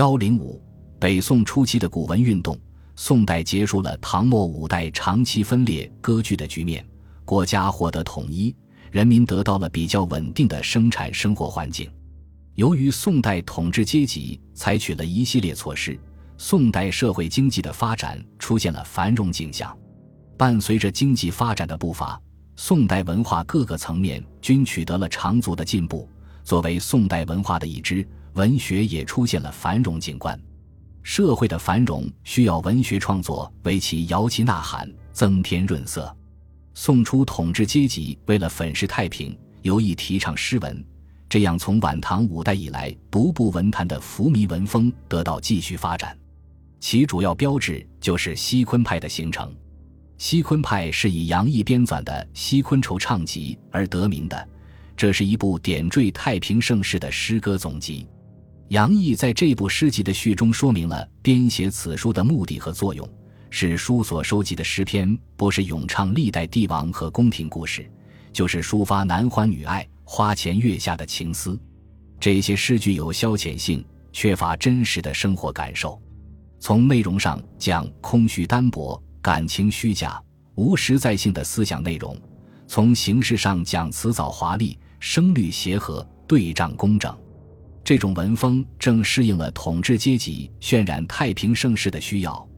幺零五，北宋初期的古文运动，宋代结束了唐末五代长期分裂割据的局面，国家获得统一，人民得到了比较稳定的生产生活环境。由于宋代统治阶级采取了一系列措施，宋代社会经济的发展出现了繁荣景象。伴随着经济发展的步伐，宋代文化各个层面均取得了长足的进步。作为宋代文化的一支，文学也出现了繁荣景观。社会的繁荣需要文学创作为其摇旗呐喊、增添润色。宋初统治阶级为了粉饰太平，尤意提倡诗文，这样从晚唐五代以来独步文坛的浮靡文风得到继续发展。其主要标志就是西昆派的形成。西昆派是以杨毅编纂的《西昆筹唱集》而得名的，这是一部点缀太平盛世的诗歌总集。杨毅在这部诗集的序中说明了编写此书的目的和作用：是书所收集的诗篇不是咏唱历代帝王和宫廷故事，就是抒发男欢女爱、花前月下的情思。这些诗具有消遣性，缺乏真实的生活感受。从内容上讲，空虚单薄。感情虚假、无实在性的思想内容；从形式上讲，辞藻华丽、声律协和、对仗工整。这种文风正适应了统治阶级渲染太平盛世的需要，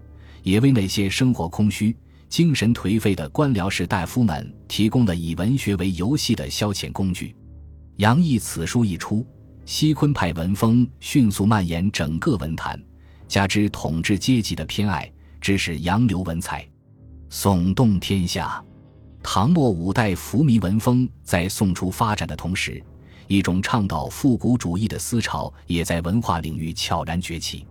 也为那些生活空虚、精神颓废的官僚士大夫们提供了以文学为游戏的消遣工具。杨毅此书一出，西昆派文风迅速蔓延整个文坛，加之统治阶级的偏爱。致使杨流文采，耸动天下。唐末五代浮靡文风在宋初发展的同时，一种倡导复古主义的思潮也在文化领域悄然崛起。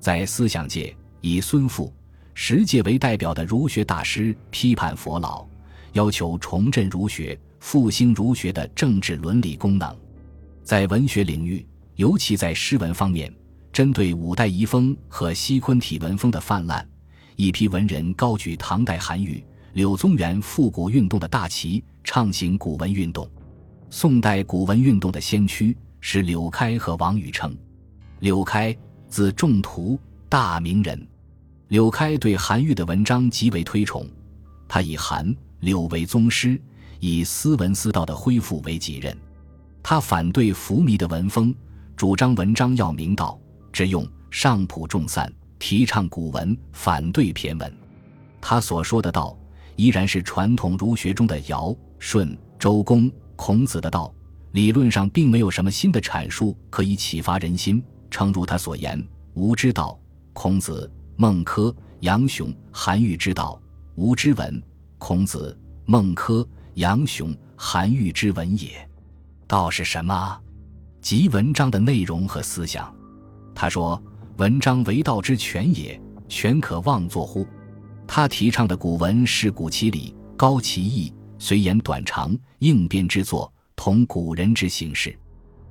在思想界，以孙复、石介为代表的儒学大师批判佛老，要求重振儒学、复兴儒学的政治伦理功能。在文学领域，尤其在诗文方面，针对五代遗风和西昆体文风的泛滥。一批文人高举唐代韩愈、柳宗元复古运动的大旗，畅行古文运动。宋代古文运动的先驱是柳开和王禹偁。柳开，字仲图，大名人。柳开对韩愈的文章极为推崇，他以韩、柳为宗师，以斯文思道的恢复为己任。他反对浮靡的文风，主张文章要明道，只用上朴重散。提倡古文，反对骈文。他所说的道，依然是传统儒学中的尧、舜、周公、孔子的道，理论上并没有什么新的阐述可以启发人心。诚如他所言：“吾之道，孔子、孟轲、杨雄、韩愈之道；吾之文，孔子、孟轲、杨雄、韩愈之文也。”道是什么？即文章的内容和思想。他说。文章为道之全也，全可妄作乎？他提倡的古文是古其理，高其义，随言短长，应变之作，同古人之形式。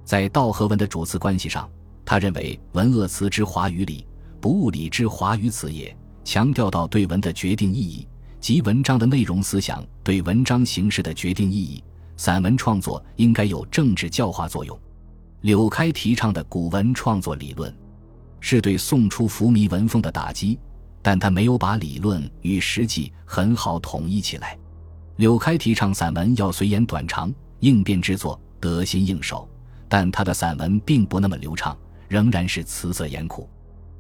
在道和文的主次关系上，他认为文恶辞之华于理，不物理之华于此也。强调到对文的决定意义，及文章的内容思想对文章形式的决定意义。散文创作应该有政治教化作用。柳开提倡的古文创作理论。是对宋初浮靡文风的打击，但他没有把理论与实际很好统一起来。柳开提倡散文要随言短长，应变之作，得心应手，但他的散文并不那么流畅，仍然是词色严酷。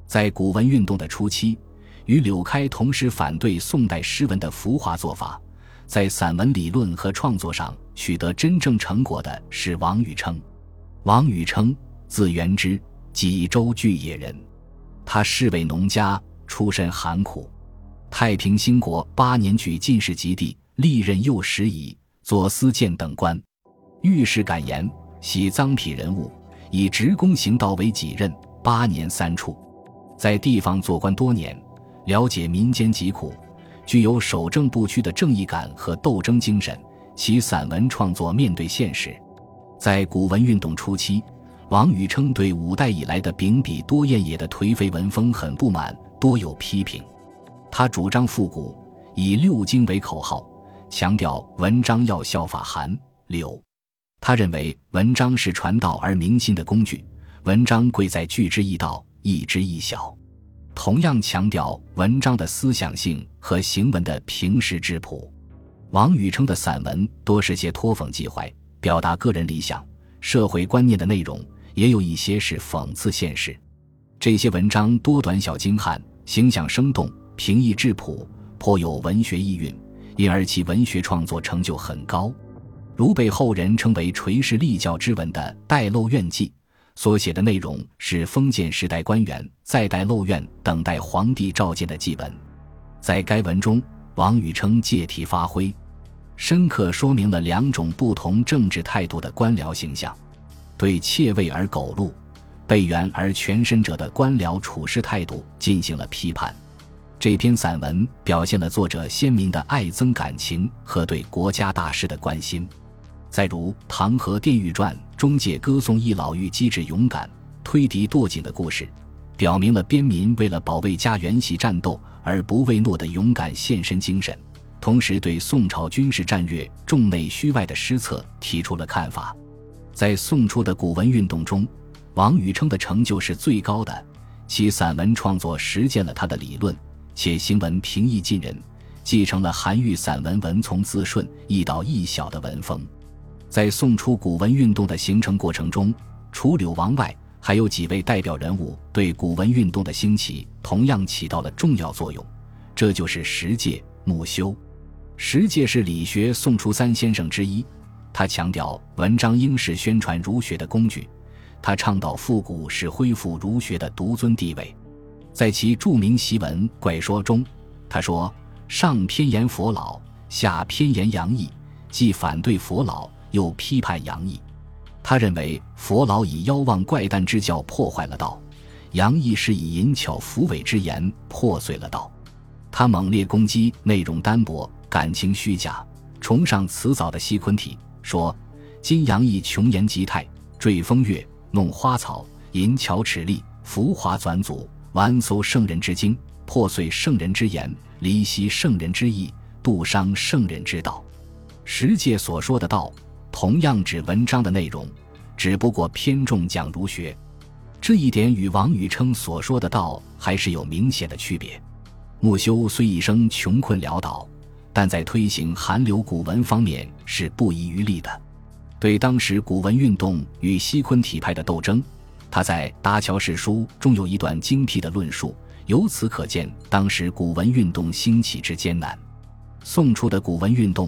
在古文运动的初期，与柳开同时反对宋代诗文的浮华做法，在散文理论和创作上取得真正成果的是王禹偁。王禹偁，字元之。济州巨野人，他是位农家，出身寒苦。太平兴国八年举进士及第，历任右拾遗、左司谏等官。遇事敢言，喜赃匹人物，以职工行道为己任。八年三处，在地方做官多年，了解民间疾苦，具有守正不屈的正义感和斗争精神。其散文创作面对现实，在古文运动初期。王禹偁对五代以来的秉笔多艳也的颓废文风很不满，多有批评。他主张复古，以六经为口号，强调文章要效法韩柳。他认为文章是传道而明心的工具，文章贵在句之一道，一之一小。同样强调文章的思想性和行文的平实质朴。王禹偁的散文多是些托讽寄怀、表达个人理想、社会观念的内容，也有一些是讽刺现实。这些文章多短小精悍，形象生动，平易质朴，颇有文学意蕴，因而其文学创作成就很高。如被后人称为垂世立教之文的《待漏院记》。所写的内容是封建时代官员在待漏院等待皇帝召见的祭文，在该文中，王禹偁借题发挥，深刻说明了两种不同政治态度的官僚形象，对窃位而苟禄、被援而全身者的官僚处事态度进行了批判。这篇散文表现了作者鲜明的爱憎感情和对国家大事的关心。再如《唐河殿狱传》中，借歌颂一老妪机智勇敢、推敌堕井的故事，表明了边民为了保卫家园系战斗而不畏懦的勇敢献身精神。同时，对宋朝军事战略重内虚外的失策提出了看法。在宋初的古文运动中，王禹偁的成就是最高的，其散文创作实践了他的理论，且行文平易近人，继承了韩愈散文文从字顺、一导一小的文风。在宋初古文运动的形成过程中，除柳王外，还有几位代表人物对古文运动的兴起同样起到了重要作用。这就是石介、穆修。石介是理学宋初三先生之一，他强调文章应是宣传儒学的工具，他倡导复古是恢复儒学的独尊地位。在其著名檄文《怪说》中，他说：“上偏言佛老，下偏言杨毅，既反对佛老。”又批判杨毅，他认为佛老以妖妄怪诞之教破坏了道，杨毅是以淫巧浮伪之言破碎了道。他猛烈攻击内容单薄、感情虚假、崇尚辞藻的西昆体，说：“今杨毅穷言极态，坠风月，弄花草，淫巧齿利，浮华转祖，玩搜圣人之经，破碎圣人之言，离析圣人之意，度伤圣人之道。”十诫所说的道。同样指文章的内容，只不过偏重讲儒学，这一点与王禹偁所说的道还是有明显的区别。穆修虽一生穷困潦倒，但在推行韩流古文方面是不遗余力的。对当时古文运动与西昆体派的斗争，他在《搭桥史书》中有一段精辟的论述，由此可见当时古文运动兴起之艰难。宋初的古文运动。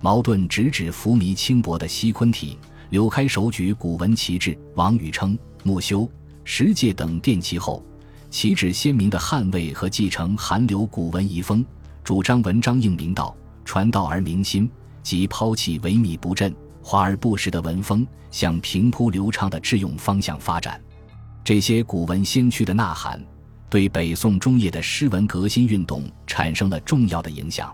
矛盾直指浮靡轻薄的西昆体，柳开手举古文旗帜，王禹偁、穆修、石介等奠其后，旗帜鲜明的捍卫和继承韩流古文遗风，主张文章应明道，传道而明心，即抛弃萎靡不振、华而不实的文风，向平铺流畅的致用方向发展。这些古文先驱的呐喊，对北宋中叶的诗文革新运动产生了重要的影响。